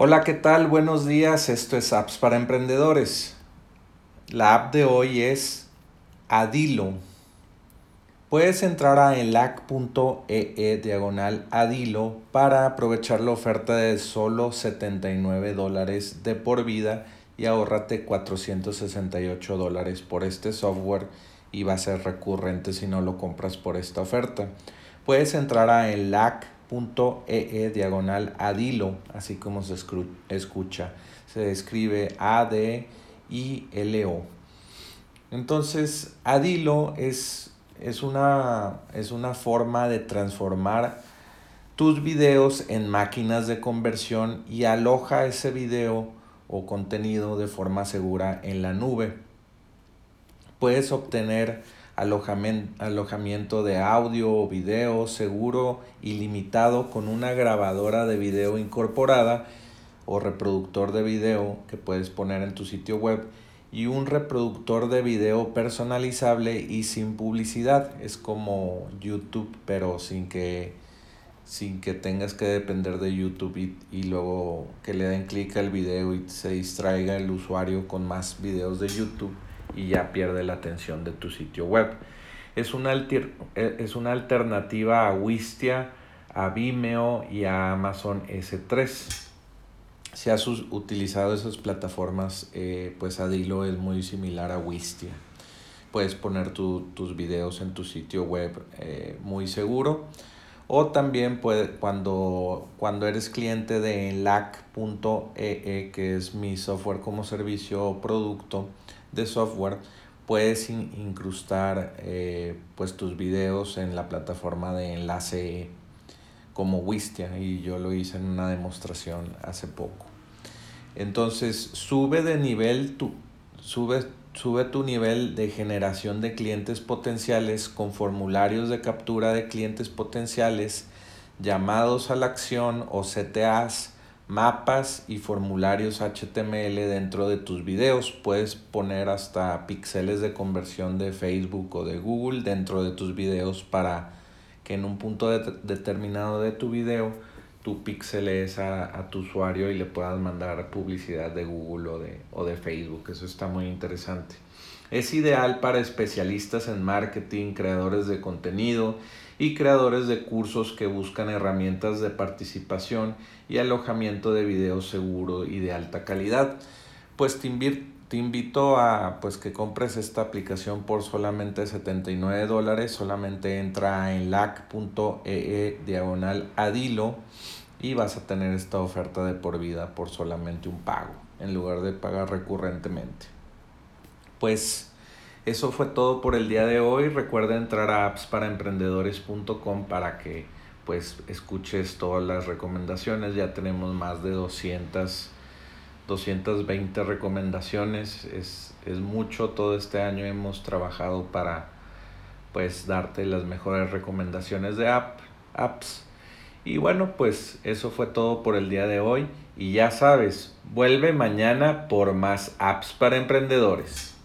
Hola, ¿qué tal? Buenos días. Esto es Apps para Emprendedores. La app de hoy es Adilo. Puedes entrar a elac.ee e diagonal Adilo para aprovechar la oferta de solo 79 dólares de por vida y ahorrate 468 dólares por este software y va a ser recurrente si no lo compras por esta oferta. Puedes entrar a elac.ee .ee e diagonal adilo, así como se escucha. Se escribe A-D-I-L-O. Entonces, adilo es, es, una, es una forma de transformar tus videos en máquinas de conversión y aloja ese video o contenido de forma segura en la nube. Puedes obtener alojamiento de audio o video seguro ilimitado con una grabadora de video incorporada o reproductor de video que puedes poner en tu sitio web y un reproductor de video personalizable y sin publicidad. Es como YouTube, pero sin que, sin que tengas que depender de YouTube y, y luego que le den clic al video y se distraiga el usuario con más videos de YouTube y ya pierde la atención de tu sitio web. Es una, e, es una alternativa a Wistia, a Vimeo y a Amazon S3. Si has utilizado esas plataformas, eh, pues Adilo es muy similar a Wistia. Puedes poner tus videos en tu sitio web eh, muy seguro. O también puede, cuando, cuando eres cliente de lac.ee, e, que es mi software como servicio o producto, de software, puedes incrustar eh, pues tus videos en la plataforma de enlace como Wistia y yo lo hice en una demostración hace poco. Entonces sube de nivel tu, sube, sube tu nivel de generación de clientes potenciales con formularios de captura de clientes potenciales, llamados a la acción o CTAs mapas y formularios HTML dentro de tus videos. Puedes poner hasta píxeles de conversión de Facebook o de Google dentro de tus videos para que en un punto determinado de tu video tú píxeles a, a, tu usuario y le puedas mandar publicidad de Google o de, o de Facebook. Eso está muy interesante. Es ideal para especialistas en marketing, creadores de contenido y creadores de cursos que buscan herramientas de participación y alojamiento de video seguro y de alta calidad. Pues te, te invito a pues, que compres esta aplicación por solamente 79 dólares. Solamente entra en lac.ee e diagonal adilo y vas a tener esta oferta de por vida por solamente un pago en lugar de pagar recurrentemente. Pues eso fue todo por el día de hoy. Recuerda entrar a appsparaemprendedores.com para que pues escuches todas las recomendaciones. Ya tenemos más de 200, 220 recomendaciones. Es, es mucho. Todo este año hemos trabajado para pues darte las mejores recomendaciones de app, apps. Y bueno, pues eso fue todo por el día de hoy. Y ya sabes, vuelve mañana por más apps para emprendedores.